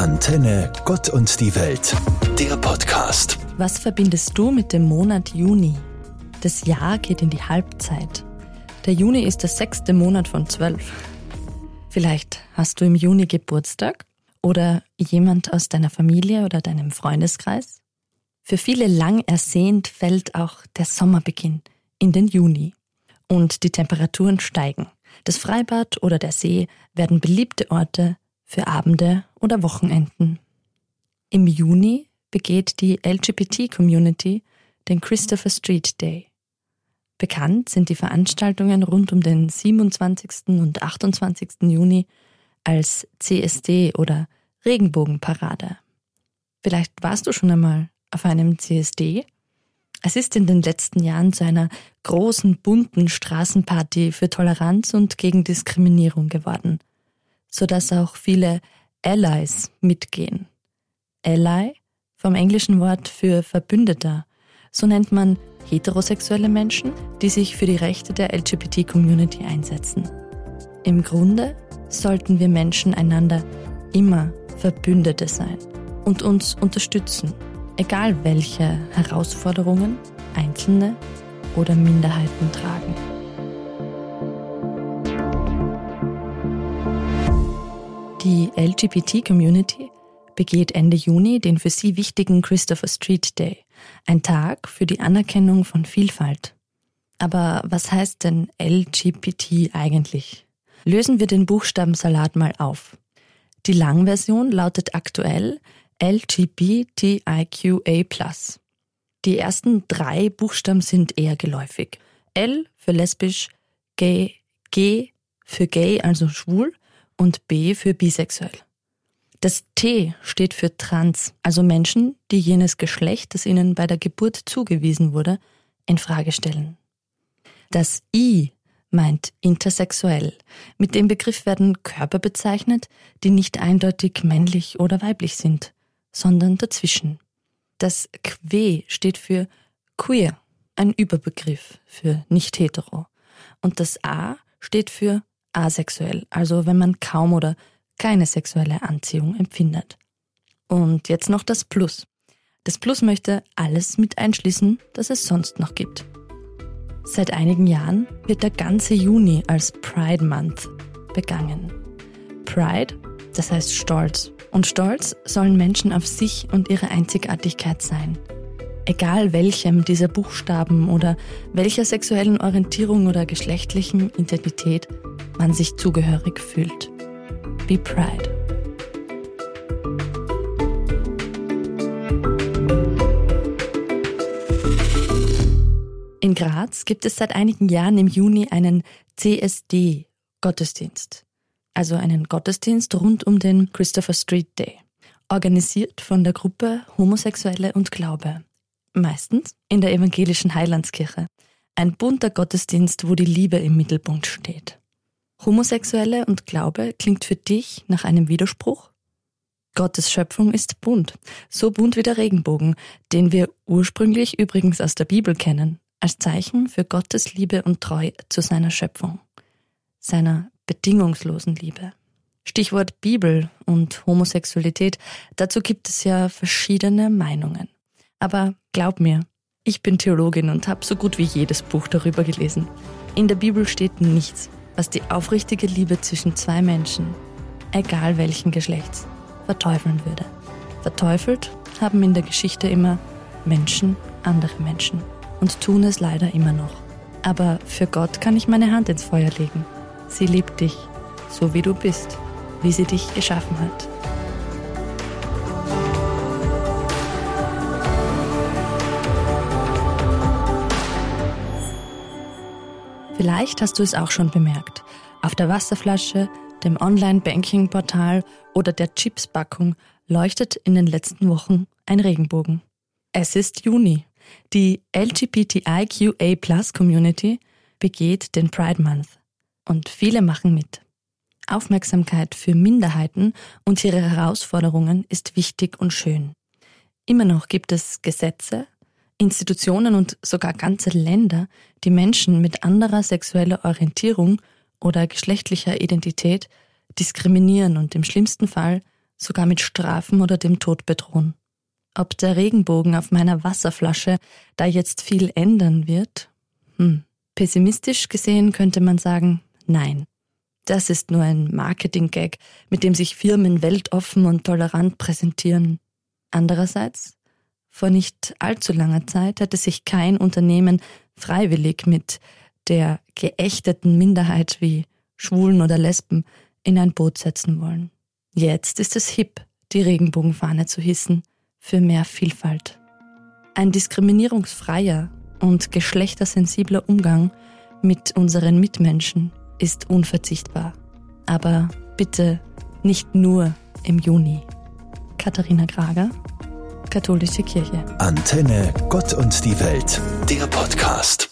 Antenne Gott und die Welt, der Podcast. Was verbindest du mit dem Monat Juni? Das Jahr geht in die Halbzeit. Der Juni ist der sechste Monat von zwölf. Vielleicht hast du im Juni Geburtstag oder jemand aus deiner Familie oder deinem Freundeskreis. Für viele lang ersehnt fällt auch der Sommerbeginn in den Juni und die Temperaturen steigen. Das Freibad oder der See werden beliebte Orte für Abende oder Wochenenden. Im Juni begeht die LGBT-Community den Christopher Street Day. Bekannt sind die Veranstaltungen rund um den 27. und 28. Juni als CSD oder Regenbogenparade. Vielleicht warst du schon einmal auf einem CSD. Es ist in den letzten Jahren zu einer großen, bunten Straßenparty für Toleranz und gegen Diskriminierung geworden, sodass auch viele Allies mitgehen. Ally vom englischen Wort für Verbündeter. So nennt man heterosexuelle Menschen, die sich für die Rechte der LGBT-Community einsetzen. Im Grunde sollten wir Menschen einander immer Verbündete sein und uns unterstützen, egal welche Herausforderungen Einzelne oder Minderheiten tragen. Die LGBT-Community begeht Ende Juni den für sie wichtigen Christopher Street Day, ein Tag für die Anerkennung von Vielfalt. Aber was heißt denn LGBT eigentlich? Lösen wir den Buchstabensalat mal auf. Die Langversion lautet aktuell LGBTIQA+. Die ersten drei Buchstaben sind eher geläufig. L für lesbisch, gay, G für gay, also schwul und B für bisexuell. Das T steht für trans, also Menschen, die jenes Geschlecht, das ihnen bei der Geburt zugewiesen wurde, in Frage stellen. Das I meint intersexuell. Mit dem Begriff werden Körper bezeichnet, die nicht eindeutig männlich oder weiblich sind, sondern dazwischen. Das Que steht für queer, ein Überbegriff für nicht hetero. Und das A steht für asexuell, also wenn man kaum oder keine sexuelle Anziehung empfindet. Und jetzt noch das Plus. Das Plus möchte alles mit einschließen, das es sonst noch gibt. Seit einigen Jahren wird der ganze Juni als Pride Month begangen. Pride, das heißt Stolz. Und Stolz sollen Menschen auf sich und ihre Einzigartigkeit sein. Egal welchem dieser Buchstaben oder welcher sexuellen Orientierung oder geschlechtlichen Identität man sich zugehörig fühlt. Be Pride. In Graz gibt es seit einigen Jahren im Juni einen CSD-Gottesdienst, also einen Gottesdienst rund um den Christopher Street Day, organisiert von der Gruppe Homosexuelle und Glaube, meistens in der evangelischen Heilandskirche. Ein bunter Gottesdienst, wo die Liebe im Mittelpunkt steht. Homosexuelle und Glaube klingt für dich nach einem Widerspruch? Gottes Schöpfung ist bunt, so bunt wie der Regenbogen, den wir ursprünglich übrigens aus der Bibel kennen, als Zeichen für Gottes Liebe und Treu zu seiner Schöpfung, seiner bedingungslosen Liebe. Stichwort Bibel und Homosexualität, dazu gibt es ja verschiedene Meinungen. Aber glaub mir, ich bin Theologin und habe so gut wie jedes Buch darüber gelesen. In der Bibel steht nichts was die aufrichtige Liebe zwischen zwei Menschen, egal welchen Geschlechts, verteufeln würde. Verteufelt haben in der Geschichte immer Menschen andere Menschen und tun es leider immer noch. Aber für Gott kann ich meine Hand ins Feuer legen. Sie liebt dich, so wie du bist, wie sie dich geschaffen hat. Vielleicht hast du es auch schon bemerkt. Auf der Wasserflasche, dem Online-Banking-Portal oder der Chipspackung leuchtet in den letzten Wochen ein Regenbogen. Es ist Juni. Die LGBTIQA-Plus-Community begeht den Pride Month. Und viele machen mit. Aufmerksamkeit für Minderheiten und ihre Herausforderungen ist wichtig und schön. Immer noch gibt es Gesetze, Institutionen und sogar ganze Länder, die Menschen mit anderer sexueller Orientierung oder geschlechtlicher Identität diskriminieren und im schlimmsten Fall sogar mit Strafen oder dem Tod bedrohen. Ob der Regenbogen auf meiner Wasserflasche da jetzt viel ändern wird? Hm. Pessimistisch gesehen könnte man sagen, nein. Das ist nur ein Marketing-Gag, mit dem sich Firmen weltoffen und tolerant präsentieren. Andererseits, vor nicht allzu langer Zeit hätte sich kein Unternehmen freiwillig mit der geächteten Minderheit wie Schwulen oder Lesben in ein Boot setzen wollen. Jetzt ist es hip, die Regenbogenfahne zu hissen für mehr Vielfalt. Ein diskriminierungsfreier und geschlechtersensibler Umgang mit unseren Mitmenschen ist unverzichtbar. Aber bitte nicht nur im Juni. Katharina Krager, Katholische Kirche. Antenne Gott und die Welt, der Podcast.